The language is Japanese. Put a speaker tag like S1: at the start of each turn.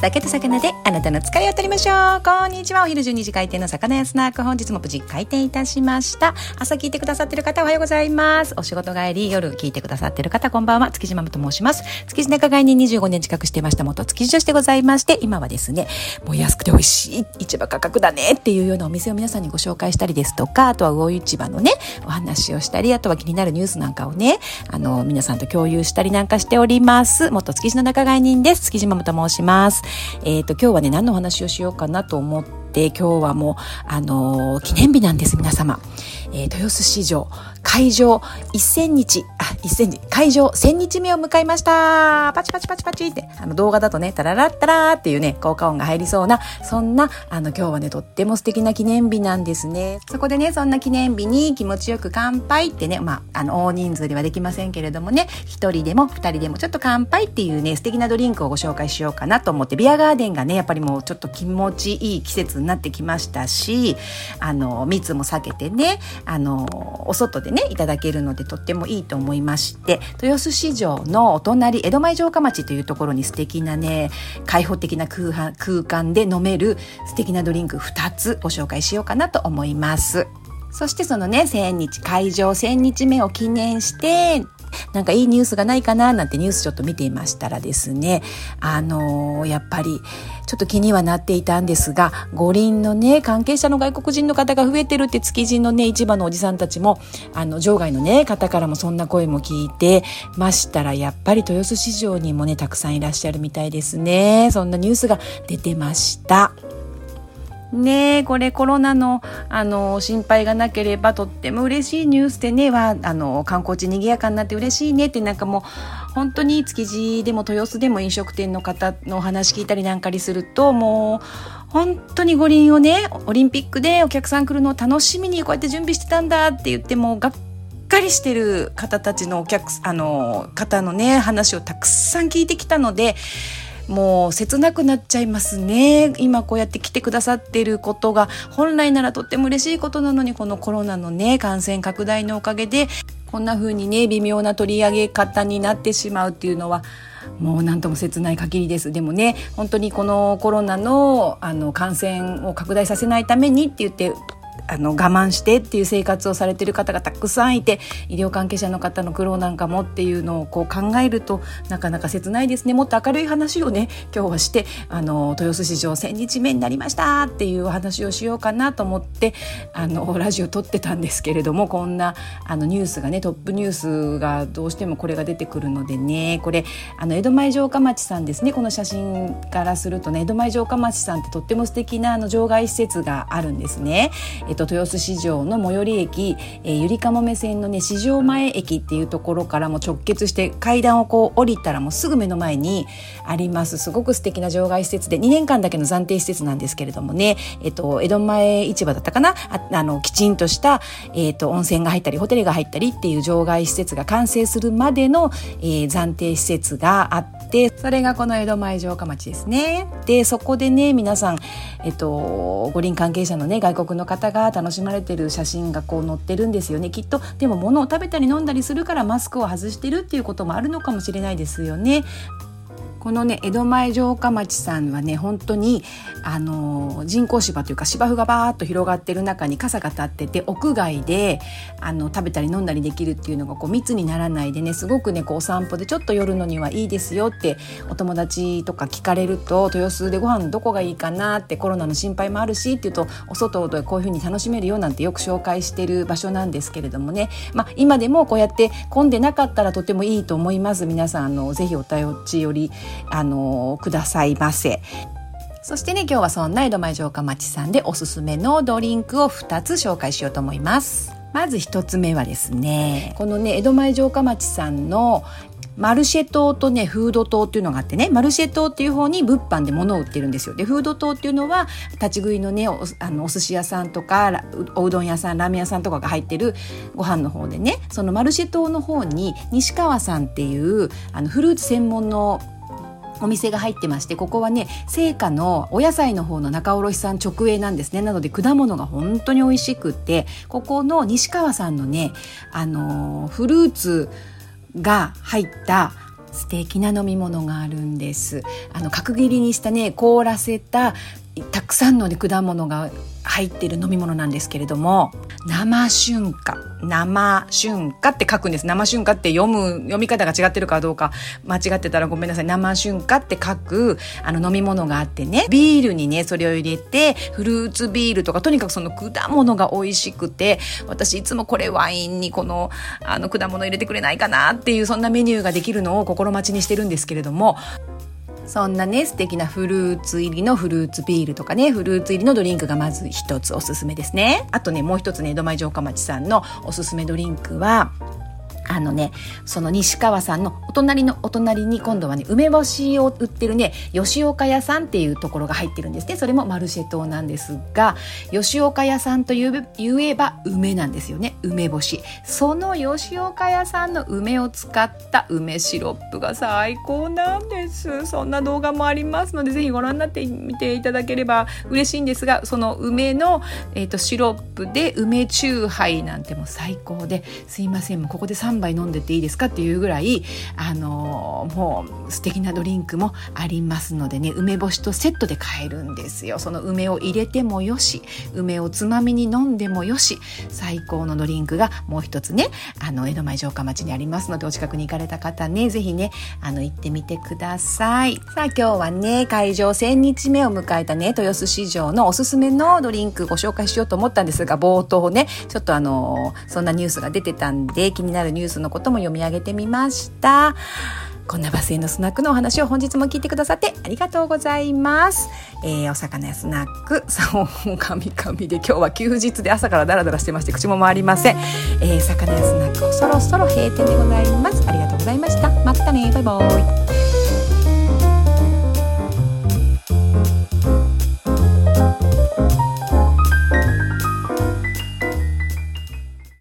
S1: 酒と魚であなたの疲れを取りましょう。こんにちは。お昼12時開店の魚屋スナック本日も無事開店いたしました。朝聞いてくださってる方おはようございます。お仕事帰り夜聞いてくださってる方こんばんは。築地ママと申します。築地仲買に25年近くしてました元築地女子でございまして今はですねもう安くて美味しい市場価格だねっていうようなお店を皆さんにご紹介したりですとかあとは魚市場のねお話をしたりあとは気になるニュースなんかをねあの皆さんと共有したりなんかしております。元築地の仲買人です。築地ママと申します。えっ、ー、と、今日はね、何のお話をしようかなと思って、今日はもう、あのー、記念日なんです、皆様。えー、豊洲市場会場1000日、1000日、会場1000日目を迎えました。パチパチパチパチって、あの動画だとね、タララッタラーっていうね、効果音が入りそうな、そんな、あの今日はね、とっても素敵な記念日なんですね。そこでね、そんな記念日に気持ちよく乾杯ってね、まあ、あの大人数ではできませんけれどもね、一人でも二人でもちょっと乾杯っていうね、素敵なドリンクをご紹介しようかなと思って、ビアガーデンがね、やっぱりもうちょっと気持ちいい季節になってきましたし、あの、密も避けてね、あの、お外でねいただけるのでとってもいいと思います。いまして豊洲市場のお隣江戸前城下町というところに素敵なね開放的な空空間で飲める素敵なドリンク2つご紹介しようかなと思います。そしてそのね、1000日、会場1000日目を記念して、なんかいいニュースがないかななんてニュースちょっと見ていましたらですね、あのー、やっぱりちょっと気にはなっていたんですが、五輪のね、関係者の外国人の方が増えてるって築地のね、市場のおじさんたちも、あの、場外のね、方からもそんな声も聞いてましたら、やっぱり豊洲市場にもね、たくさんいらっしゃるみたいですね。そんなニュースが出てました。ねこれコロナのあの心配がなければとっても嬉しいニュースでねはあの観光地にぎやかになって嬉しいねってなんかもう本当に築地でも豊洲でも飲食店の方のお話聞いたりなんかにするともう本当に五輪をねオリンピックでお客さん来るのを楽しみにこうやって準備してたんだって言ってもがっかりしてる方たちのお客あの方のね話をたくさん聞いてきたのでもう切なくなっちゃいますね。今こうやって来てくださっていることが本来ならとっても嬉しいことなのにこのコロナのね感染拡大のおかげでこんな風にね微妙な取り上げ方になってしまうっていうのはもう何とも切ない限りです。でもね本当にこのコロナのあの感染を拡大させないためにって言ってあの我慢してっていう生活をされてる方がたくさんいて医療関係者の方の苦労なんかもっていうのをこう考えるとなかなか切ないですねもっと明るい話をね今日はしてあの豊洲市場1000日目になりましたっていうお話をしようかなと思ってあのラジオ撮ってたんですけれどもこんなあのニュースがねトップニュースがどうしてもこれが出てくるのでねこれあの江戸前城下町さんですねこの写真からするとね江戸前城下町さんってとっても素敵なあの場外施設があるんですね。えっと、豊洲市場の最寄り駅、えー、ゆりかもめ線のね市場前駅っていうところからも直結して階段をこう降りたらもうすぐ目の前にありますすごく素敵な場外施設で2年間だけの暫定施設なんですけれどもね、えっと、江戸前市場だったかな？ああのきちんとした、えっと、温泉が入ったりホテルが入ったりっていう場外施設が完成するまでの、えー、暫定施設があってそれがこの江戸前城下町ですね。でそこでね皆さん、えっと、五輪関係者のね外国の方が楽しまれてる写真がこう載ってるんですよねきっとでも物を食べたり飲んだりするからマスクを外してるっていうこともあるのかもしれないですよね。このね江戸前城下町さんはね本当にあの人工芝というか芝生がバーッと広がってる中に傘が立ってて屋外であの食べたり飲んだりできるっていうのがこう密にならないでねすごくねこうお散歩でちょっと寄るのにはいいですよってお友達とか聞かれると豊洲でご飯どこがいいかなってコロナの心配もあるしっていうとお外でこういうふうに楽しめるよなんてよく紹介してる場所なんですけれどもね、まあ、今でもこうやって混んでなかったらとてもいいと思います。皆さんあのぜひお便りあのくださいませ。そしてね今日はそんな江戸前城下町さんでおすすめのドリンクを2つ紹介しようと思います。まず1つ目はですねこのね江戸前城下町さんのマルシェ島とねフード島っていうのがあってねマルシェ島っていう方に物販で物を売ってるんですよでフード島っていうのは立ち食いのねおあのお寿司屋さんとかおうどん屋さんラーメン屋さんとかが入ってるご飯の方でねそのマルシェ島の方に西川さんっていうあのフルーツ専門のお店が入ってましてここはね青果のお野菜の方の仲卸さん直営なんですね。なので果物が本当に美味しくってここの西川さんのねあのフルーツが入った素敵な飲み物があるんです。あの角切りにしたね凍らせたたくさんの、ね、果物が入っている飲み物なんですけれども生春夏。生春夏って書くんです。生春夏って読む読み方が違ってるかどうか間違ってたらごめんなさい。生春夏って書くあの飲み物があってねビールにねそれを入れてフルーツビールとかとにかくその果物が美味しくて私いつもこれワインにこのあの果物入れてくれないかなっていうそんなメニューができるのを心待ちにしてるんですけれどもそんなね、素敵なフルーツ入りのフルーツビールとかね、フルーツ入りのドリンクがまず一つおすすめですね。あとね、もう一つね、江戸前城下町さんのおすすめドリンクは、あのね、その西川さんのお隣のお隣に今度はね、梅干しを売ってるね、吉岡屋さんっていうところが入ってるんですね。それもマルシェ島なんですが、吉岡屋さんと言えば梅なんですよね。梅干し。その吉岡屋さんの梅を使った梅シロップが最高なんです。そんな動画もありますので、ぜひご覧になってみていただければ嬉しいんですが、その梅の、えーと、シロップで梅チューハイなんても最高で、すいません、もうここで3 3杯飲んでっていいですかっていうぐらいあのもう素敵なドリンクもありますのでね梅干しとセットで買えるんですよ。その梅を入れてもよし梅をつまみに飲んでもよし最高のドリンクがもう一つねあの江戸前城下町にありますのでお近くに行かれた方ね是非ねあの行ってみてください。さあ今日はね会場1000日目を迎えたね豊洲市場のおすすめのドリンクご紹介しようと思ったんですが冒頭ねちょっとあのそんなニュースが出てたんで気になるニュースュースのことも読み上げてみましたこんなバスへのスナックのお話を本日も聞いてくださってありがとうございます。えー、お魚やスナック、さお、かみかみで今日は休日で朝からダラダラしてまして口も回りません。えー、魚やスナックそろそろ閉店でございます。ありがとうございました。またね。バイバイ。